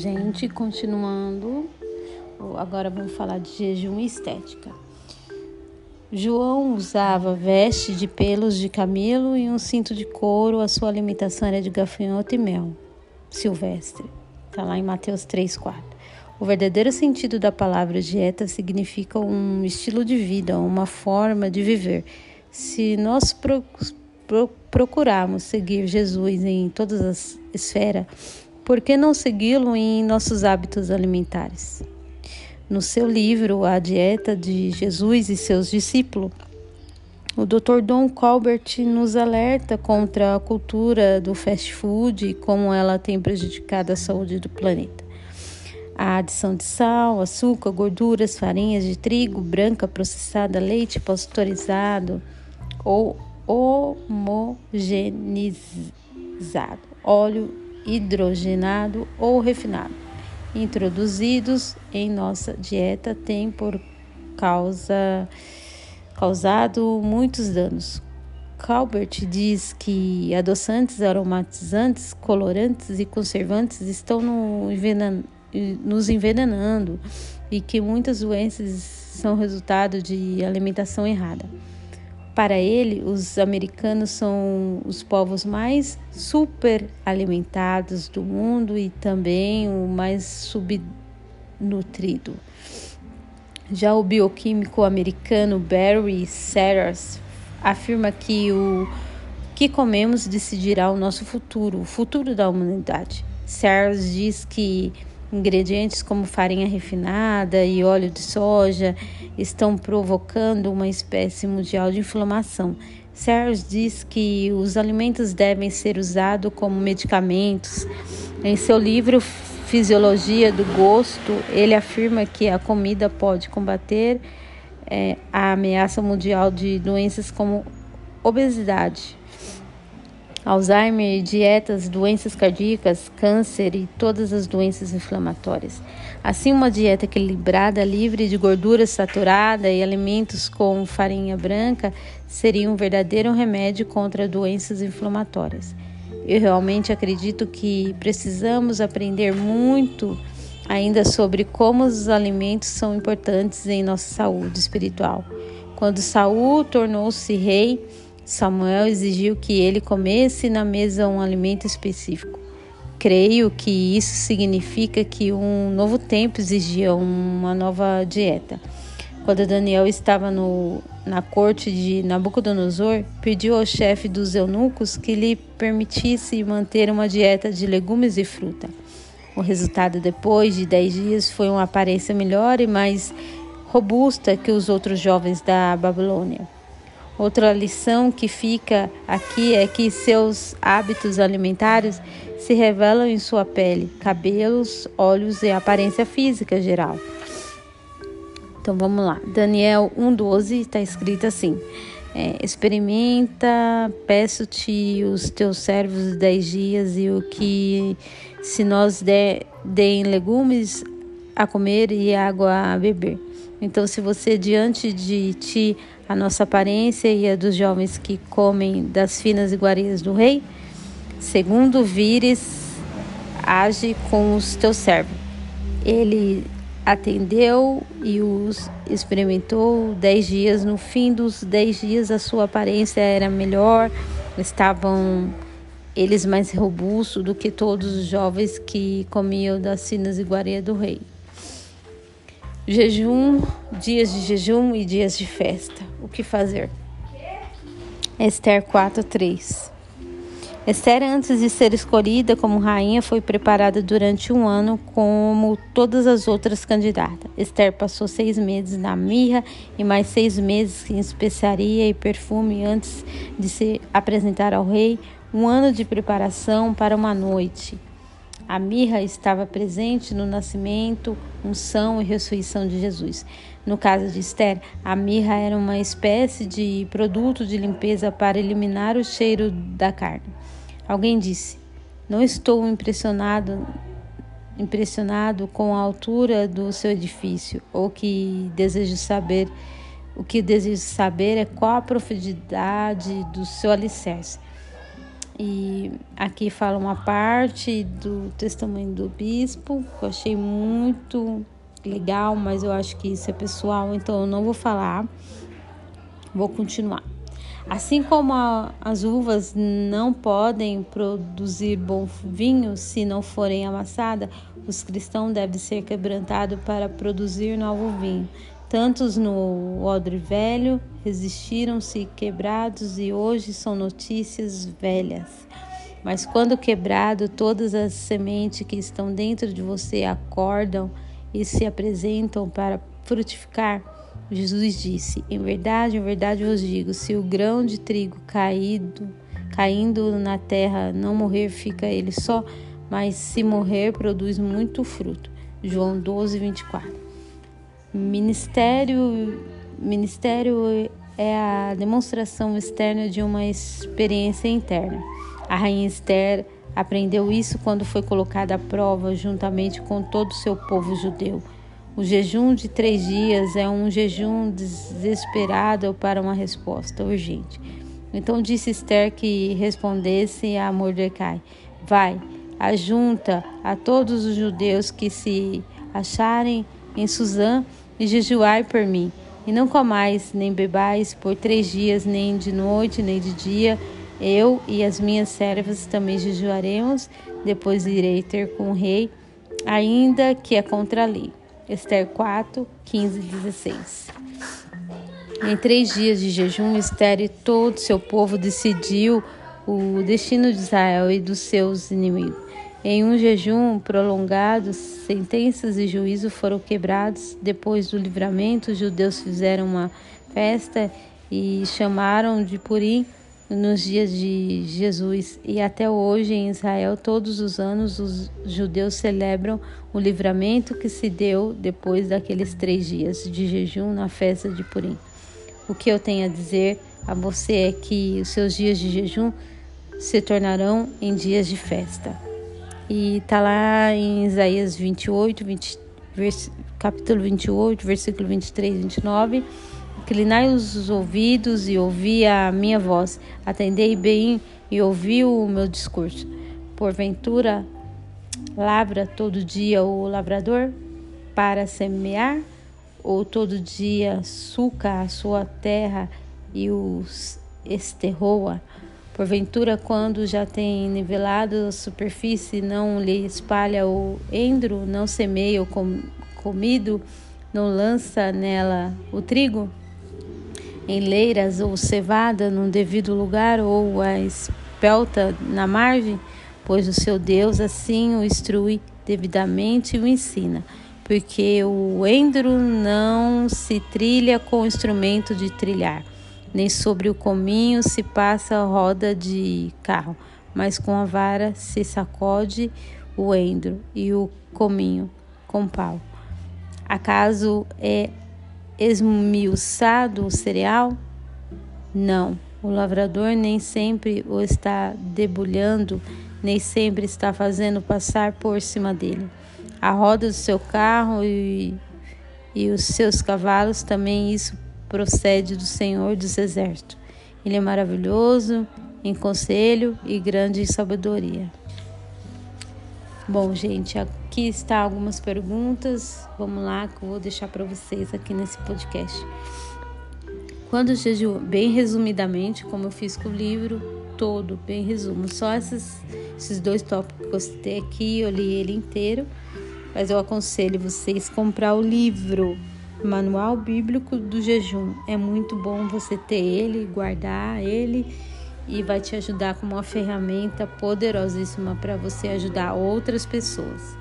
Gente, continuando, agora vamos falar de jejum e estética. João usava veste de pelos de camelo e um cinto de couro. A sua alimentação era de gafanhoto e mel silvestre. Está lá em Mateus 3, 4. O verdadeiro sentido da palavra dieta significa um estilo de vida, uma forma de viver. Se nós pro, pro, procurarmos seguir Jesus em todas as esferas, por que não segui-lo em nossos hábitos alimentares? No seu livro A Dieta de Jesus e seus discípulos, o Dr. Don Colbert nos alerta contra a cultura do fast food e como ela tem prejudicado a saúde do planeta. A adição de sal, açúcar, gorduras, farinhas de trigo, branca processada, leite pasteurizado ou homogeneizado, óleo hidrogenado ou refinado, introduzidos em nossa dieta, têm por causa causado muitos danos. Calbert diz que adoçantes, aromatizantes, colorantes e conservantes estão no nos envenenando e que muitas doenças são resultado de alimentação errada. Para ele, os americanos são os povos mais super alimentados do mundo e também o mais subnutrido. Já o bioquímico americano Barry Sanders afirma que o que comemos decidirá o nosso futuro, o futuro da humanidade. Sanders diz que Ingredientes como farinha refinada e óleo de soja estão provocando uma espécie mundial de inflamação. Serge diz que os alimentos devem ser usados como medicamentos. Em seu livro Fisiologia do Gosto, ele afirma que a comida pode combater é, a ameaça mundial de doenças como obesidade, Alzheimer, dietas, doenças cardíacas, câncer e todas as doenças inflamatórias. Assim, uma dieta equilibrada, livre de gordura saturada e alimentos com farinha branca seria um verdadeiro remédio contra doenças inflamatórias. Eu realmente acredito que precisamos aprender muito ainda sobre como os alimentos são importantes em nossa saúde espiritual. Quando Saul tornou-se rei, Samuel exigiu que ele comesse na mesa um alimento específico. Creio que isso significa que um novo tempo exigia uma nova dieta. Quando Daniel estava no, na corte de Nabucodonosor, pediu ao chefe dos eunucos que lhe permitisse manter uma dieta de legumes e fruta. O resultado depois de dez dias foi uma aparência melhor e mais robusta que os outros jovens da Babilônia. Outra lição que fica aqui é que seus hábitos alimentares se revelam em sua pele, cabelos, olhos e aparência física geral. Então vamos lá. Daniel 1,12 está escrito assim: é, Experimenta, peço-te os teus servos dez dias e o que se nós der, deem legumes a comer e água a beber. Então, se você diante de ti a nossa aparência e a dos jovens que comem das finas iguarias do rei, segundo vires, age com os teus servos. Ele atendeu e os experimentou dez dias. No fim dos dez dias, a sua aparência era melhor, estavam eles mais robustos do que todos os jovens que comiam das finas iguarias do rei. Jejum, dias de jejum e dias de festa. O que fazer? Esther 4:3. Esther, antes de ser escolhida como rainha, foi preparada durante um ano como todas as outras candidatas. Esther passou seis meses na mirra e mais seis meses em especiaria e perfume antes de se apresentar ao rei. Um ano de preparação para uma noite. A mirra estava presente no nascimento, unção e ressurreição de Jesus. No caso de Esther, a mirra era uma espécie de produto de limpeza para eliminar o cheiro da carne. Alguém disse: Não estou impressionado impressionado com a altura do seu edifício, ou que desejo saber, o que desejo saber é qual a profundidade do seu alicerce. E aqui fala uma parte do testemunho do bispo, que eu achei muito legal, mas eu acho que isso é pessoal, então eu não vou falar. Vou continuar. Assim como a, as uvas não podem produzir bom vinho se não forem amassadas, os cristãos devem ser quebrantados para produzir novo vinho. Tantos no odre velho resistiram-se quebrados e hoje são notícias velhas. Mas quando quebrado, todas as sementes que estão dentro de você acordam e se apresentam para frutificar. Jesus disse: Em verdade, em verdade vos digo, se o grão de trigo caído, caindo na terra não morrer, fica ele só, mas se morrer, produz muito fruto. João 12, 24. Ministério, ministério é a demonstração externa de uma experiência interna. A rainha Esther aprendeu isso quando foi colocada à prova juntamente com todo o seu povo judeu. O jejum de três dias é um jejum desesperado para uma resposta urgente. Então disse Esther que respondesse a Mordecai: Vai, ajunta a todos os judeus que se acharem em Suzã e jejuai por mim. E não comais nem bebais por três dias, nem de noite, nem de dia. Eu e as minhas servas também jejuaremos. Depois irei ter com o rei, ainda que é contra a lei. Esther 4, 15 e 16. Em três dias de jejum, Esther e todo seu povo decidiu o destino de Israel e dos seus inimigos. Em um jejum prolongado, sentenças e juízo foram quebrados. Depois do livramento, os judeus fizeram uma festa e chamaram de Purim nos dias de Jesus e até hoje em Israel, todos os anos, os judeus celebram o livramento que se deu depois daqueles três dias de jejum na festa de Purim. O que eu tenho a dizer a você é que os seus dias de jejum se tornarão em dias de festa. E está lá em Isaías 28, 20, vers, capítulo 28, versículo 23 e 29 Inclinai os ouvidos e ouvi a minha voz. Atendei bem e ouvi o meu discurso. Porventura, lavra todo dia o lavrador para semear? Ou todo dia suca a sua terra e os esterroa? Porventura, quando já tem nivelado a superfície, não lhe espalha o endro, não semeia o comido, não lança nela o trigo? em leiras ou cevada no devido lugar ou a espelta na margem, pois o seu Deus assim o instrui devidamente e o ensina, porque o endro não se trilha com instrumento de trilhar, nem sobre o cominho se passa roda de carro, mas com a vara se sacode o endro e o cominho com pau. Acaso é esmiuçado o cereal? Não, o lavrador nem sempre o está debulhando, nem sempre está fazendo passar por cima dele. A roda do seu carro e, e os seus cavalos também isso procede do Senhor dos Exércitos. Ele é maravilhoso em conselho e grande em sabedoria. Bom, gente, aqui está algumas perguntas. Vamos lá, que eu vou deixar para vocês aqui nesse podcast. Quando jejuo, bem resumidamente, como eu fiz com o livro todo, bem resumo, só esses, esses dois tópicos que eu citei aqui, eu li ele inteiro, mas eu aconselho vocês comprar o livro Manual Bíblico do Jejum. É muito bom você ter ele, guardar ele e vai te ajudar como uma ferramenta poderosíssima para você ajudar outras pessoas.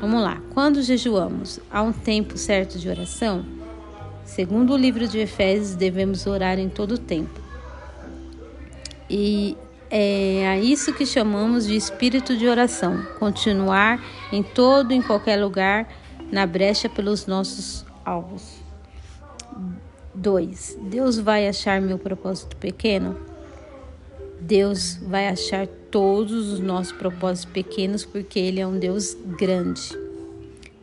Vamos lá. Quando jejuamos, há um tempo certo de oração? Segundo o livro de Efésios, devemos orar em todo o tempo. E é a isso que chamamos de espírito de oração. Continuar em todo, em qualquer lugar, na brecha pelos nossos alvos. 2. Deus vai achar meu propósito pequeno? Deus vai achar todos os nossos propósitos pequenos porque Ele é um Deus grande.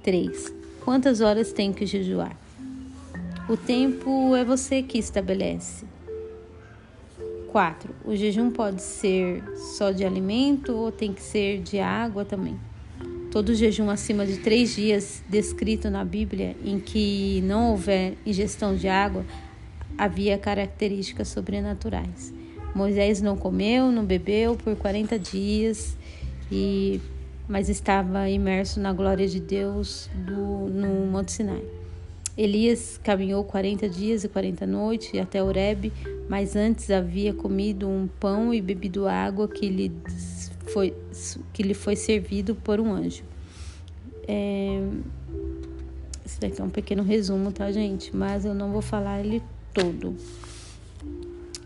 3. Quantas horas tem que jejuar? O tempo é você que estabelece. 4. O jejum pode ser só de alimento ou tem que ser de água também. Todo jejum acima de três dias descrito na Bíblia em que não houver ingestão de água havia características sobrenaturais. Moisés não comeu, não bebeu por 40 dias, e, mas estava imerso na glória de Deus do, no Monte Sinai. Elias caminhou 40 dias e 40 noites até Horebe, mas antes havia comido um pão e bebido água que lhe foi, que lhe foi servido por um anjo. É, esse daqui é um pequeno resumo, tá, gente? Mas eu não vou falar ele todo.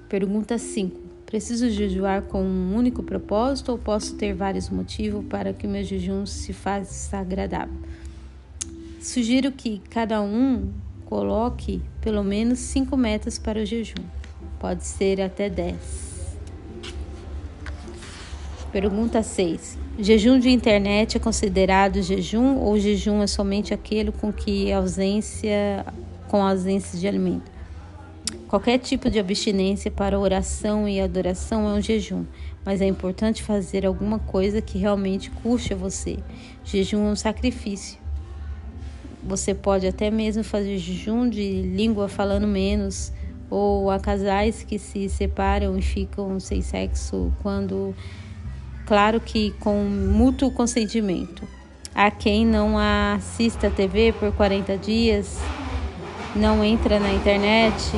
Pergunta 5. Preciso jejuar com um único propósito ou posso ter vários motivos para que meu jejum se faça agradável? Sugiro que cada um coloque pelo menos cinco metas para o jejum. Pode ser até 10. Pergunta 6. Jejum de internet é considerado jejum ou jejum é somente aquele com que ausência com ausência de alimento? Qualquer tipo de abstinência para oração e adoração é um jejum, mas é importante fazer alguma coisa que realmente custe a você. Jejum é um sacrifício. Você pode até mesmo fazer jejum de língua falando menos, ou há casais que se separam e ficam sem sexo quando, claro que com mútuo consentimento. Há quem não assista a TV por 40 dias, não entra na internet,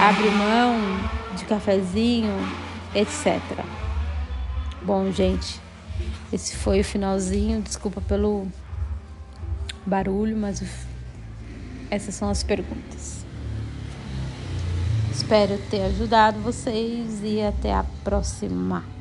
abre mão de cafezinho, etc. Bom, gente, esse foi o finalzinho. Desculpa pelo barulho, mas essas são as perguntas. Espero ter ajudado vocês e até a próxima.